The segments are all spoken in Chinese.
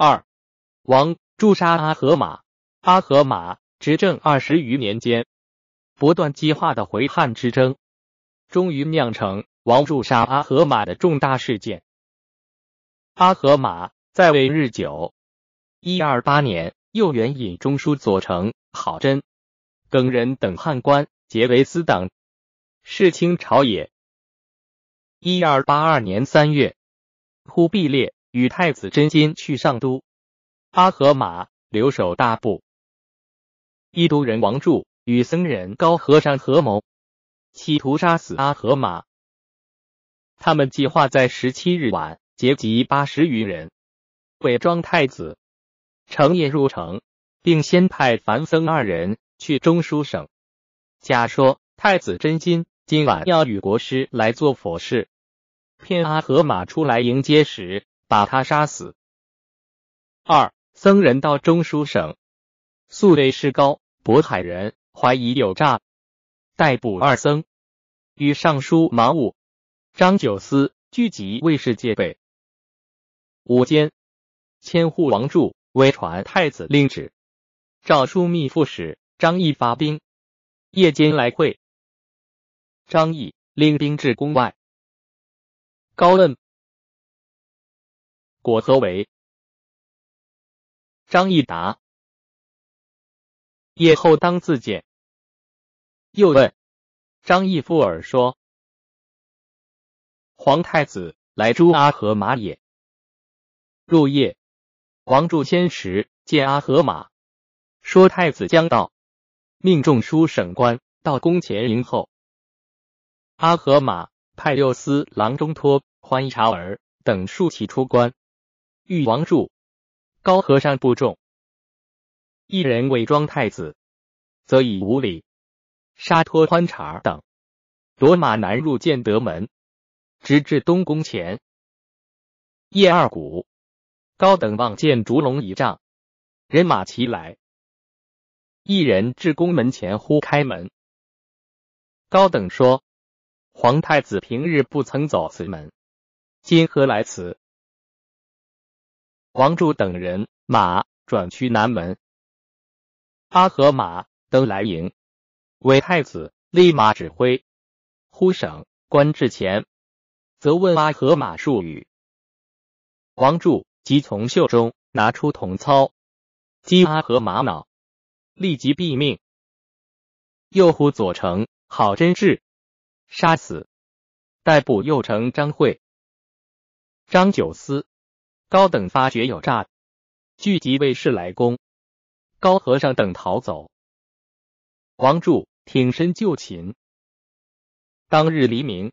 二，王诛杀阿合马。阿合马执政二十余年间，不断激化的回汉之争，终于酿成王诛杀阿合马的重大事件。阿合马在位日久，一二八年，又援引中书左丞郝真、耿仁等汉官结为私党，弑清朝野。一二八二年三月，忽必烈与太子真金去上都，阿合马留守大部。伊都人王柱与僧人高和尚合谋，企图杀死阿合马。他们计划在十七日晚结集八十余人，伪装太子，乘夜入城，并先派樊僧二人去中书省，假说太子真金今晚要与国师来做佛事，骗阿合马出来迎接时把他杀死。二僧人到中书省，素为是高。渤海人怀疑有诈，逮捕二僧，与尚书马武、张九思聚集卫士戒备。午间，千户王柱微传太子令旨，诏书密副使张毅发兵，夜间来会。张毅领兵至宫外，高问果何为？张毅答。夜后当自见。又问张毅附耳说：“皇太子来诛阿合马也。”入夜，王柱先时见阿合马，说太子将到，命中书省官到宫前迎候。阿合马派六司郎中托欢察儿等数骑出关，玉王柱、高和尚不中。一人伪装太子，则以无礼。杀脱欢茶等，夺马南入建德门，直至东宫前。叶二谷高等望见烛龙一丈，人马齐来，一人至宫门前呼开门。高等说：“皇太子平日不曾走此门，今何来此？”王柱等人马转去南门。阿合马登来迎，韦太子立马指挥，呼省官至前，则问阿合马数语。王柱即从袖中拿出铜操，击阿合马脑，立即毙命。又呼左丞郝真志杀死，逮捕右丞张惠、张九思。高等发觉有诈，聚集卫士来攻。高和尚等逃走，王柱挺身就擒。当日黎明，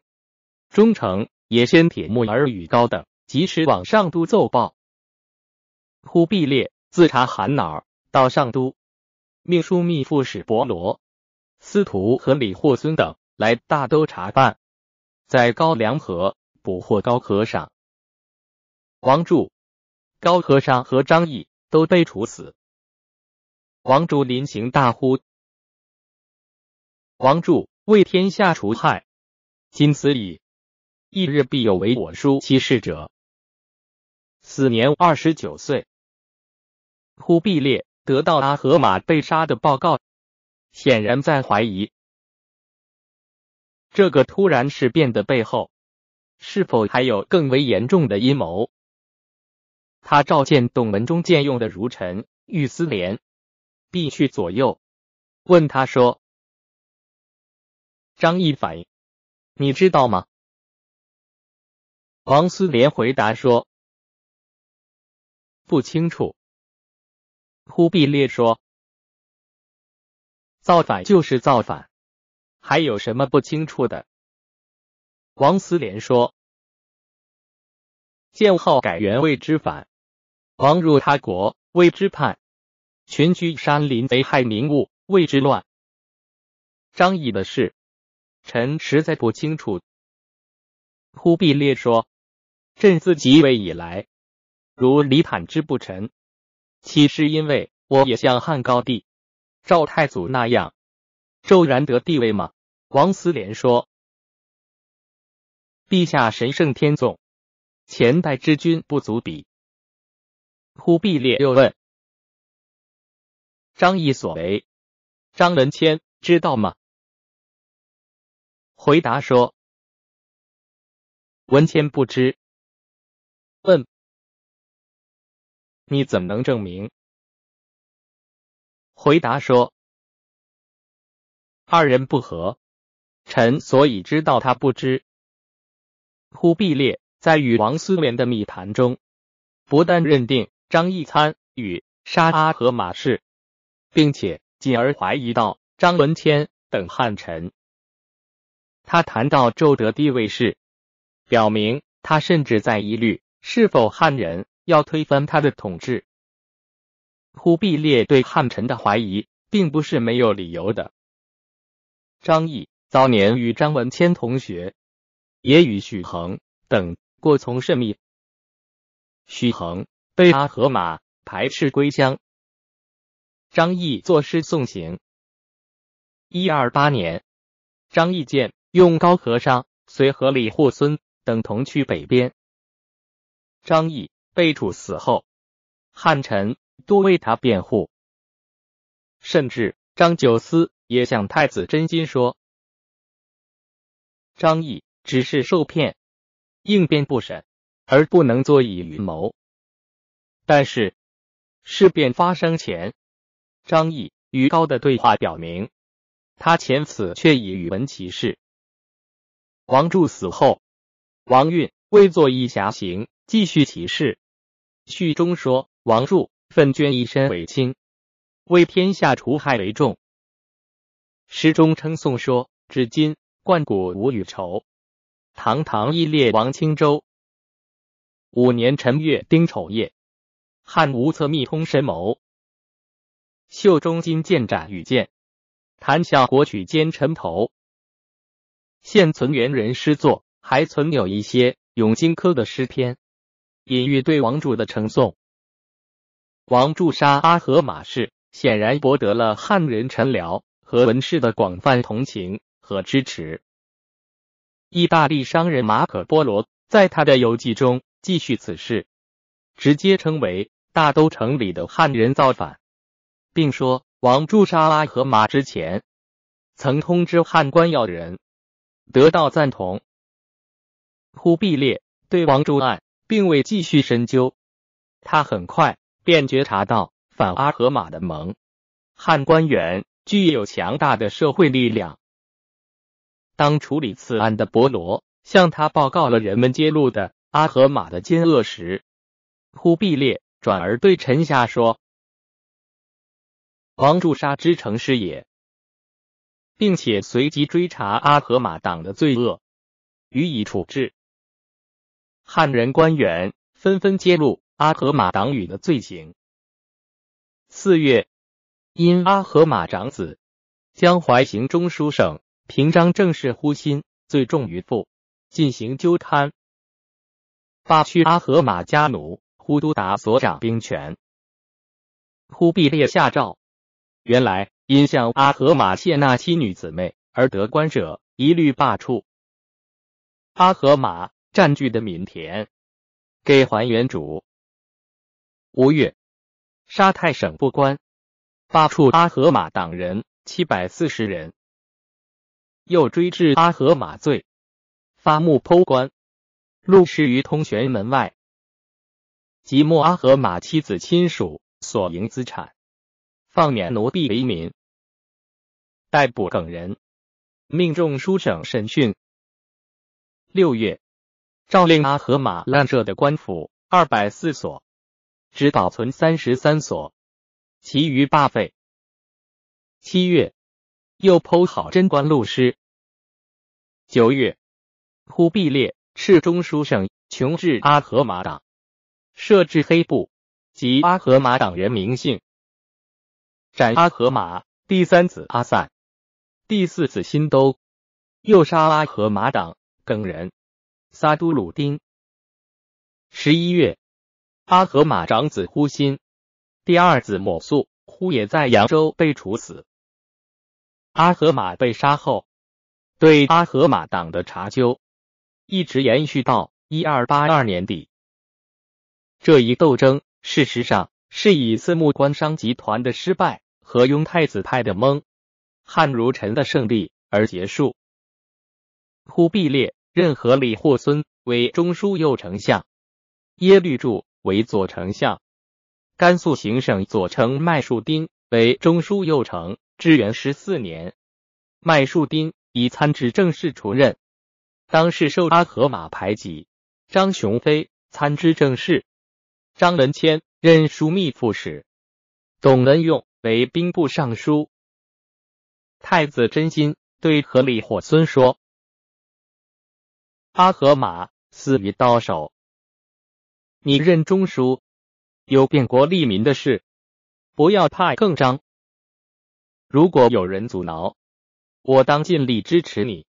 忠诚也先铁木儿与高等及时往上都奏报。忽必烈自查寒脑到上都，命枢密副使伯罗、司徒和李霍孙等来大都查办，在高梁河捕获高和尚。王柱、高和尚和张毅都被处死。王柱临行大呼：“王柱为天下除害，今此矣，一日必有为我书其事者。”死年二十九岁。忽必烈得到阿合马被杀的报告，显然在怀疑这个突然事变的背后，是否还有更为严重的阴谋。他召见董文中荐用的儒臣玉思廉。必去左右，问他说：“张毅反，你知道吗？”王思廉回答说：“不清楚。”忽必烈说：“造反就是造反，还有什么不清楚的？”王思廉说：“建号改元谓之反，王入他国谓之叛。”群居山林，贼害民物，谓之乱。张仪的事，臣实在不清楚。忽必烈说：“朕自即位以来，如李坦之不臣，岂是因为我也像汉高帝、赵太祖那样骤然得地位吗？”王思廉说：“陛下神圣天纵，前代之君不足比。忽必烈又问张毅所为，张文谦知道吗？回答说文谦不知。问你怎能证明？回答说二人不和，臣所以知道他不知。忽必烈在与王思廉的密谈中，不但认定。张毅参与杀阿合马氏，并且进而怀疑到张文谦等汉臣。他谈到周德地位时，表明他甚至在疑虑是否汉人要推翻他的统治。忽必烈对汉臣的怀疑并不是没有理由的。张毅早年与张文谦同学，也与许衡等过从甚密。许衡。被阿合马排斥归乡，张毅作诗送行。一二八年，张毅见用高和尚随和李护孙等同去北边。张毅被处死后，汉臣多为他辩护，甚至张九思也向太子真心说：“张毅只是受骗，应变不审，而不能作以预谋。”但是事变发生前，张毅与高的对话表明，他前此却已语闻其事。王柱死后，王运为作一侠行，继续其事。序中说，王柱奋捐一身为卿，为天下除害为重。诗中称颂说，至今冠古无与仇，堂堂一列王青州。五年辰月丁丑夜。汉无策密通神谋，袖中金剑斩羽箭，谈笑国曲奸臣头。现存元人诗作，还存有一些咏荆轲的诗篇，隐喻对王柱的称颂。王柱杀阿合马氏，显然博得了汉人臣僚和文士的广泛同情和支持。意大利商人马可波罗在他的游记中记叙此事，直接称为。大都城里的汉人造反，并说王柱杀阿合马之前，曾通知汉官要人，得到赞同。忽必烈对王柱案并未继续深究，他很快便觉察到反阿合马的盟汉官员具有强大的社会力量。当处理此案的伯罗向他报告了人们揭露的阿合马的奸恶时，忽必烈。转而对臣下说：“王柱杀之成是也，并且随即追查阿合马党的罪恶，予以处置。”汉人官员纷纷揭露阿合马党羽的罪行。四月，因阿合马长子江淮行中书省平章政事忽心罪重于父，进行纠贪，罢去阿合马家奴。忽都达所掌兵权，忽必烈下诏，原来因向阿合马谢纳妻女姊妹而得官者，一律罢黜。阿合马占据的闽田，给还原主。五月，沙太省不官，罢黜阿合马党人七百四十人，又追治阿合马罪，发木剖官，录事于通玄门外。即莫阿和马妻子亲属所营资产，放免奴婢为民，逮捕耿人，命中书省审讯。六月，诏令阿和马滥设的官府二百四所，只保存三十三所，其余罢废。七月，又剖好贞观录师。九月，忽必烈敕中书省穷治阿和马党。设置黑布及阿合马党人名姓，斩阿合马第三子阿散，第四子辛都，又杀阿合马党耿人撒都鲁丁。十一月，阿合马长子忽辛，第二子抹素忽也在扬州被处死。阿合马被杀后，对阿合马党的查究一直延续到一二八二年底。这一斗争事实上是以四目官商集团的失败和雍太子派的蒙汉如臣的胜利而结束。忽必烈任何李霍孙为中书右丞相，耶律柱为左丞相，甘肃行省左丞麦树丁为中书右丞，至元十四年，麦树丁以参知政事出任。当时受阿合马排挤，张雄飞参知政事，张文谦任枢密副使，董文用为兵部尚书。太子真心对何李火孙说：“阿合马死于刀手，你任中书，有变国利民的事，不要怕更张。如果有人阻挠，我当尽力支持你。”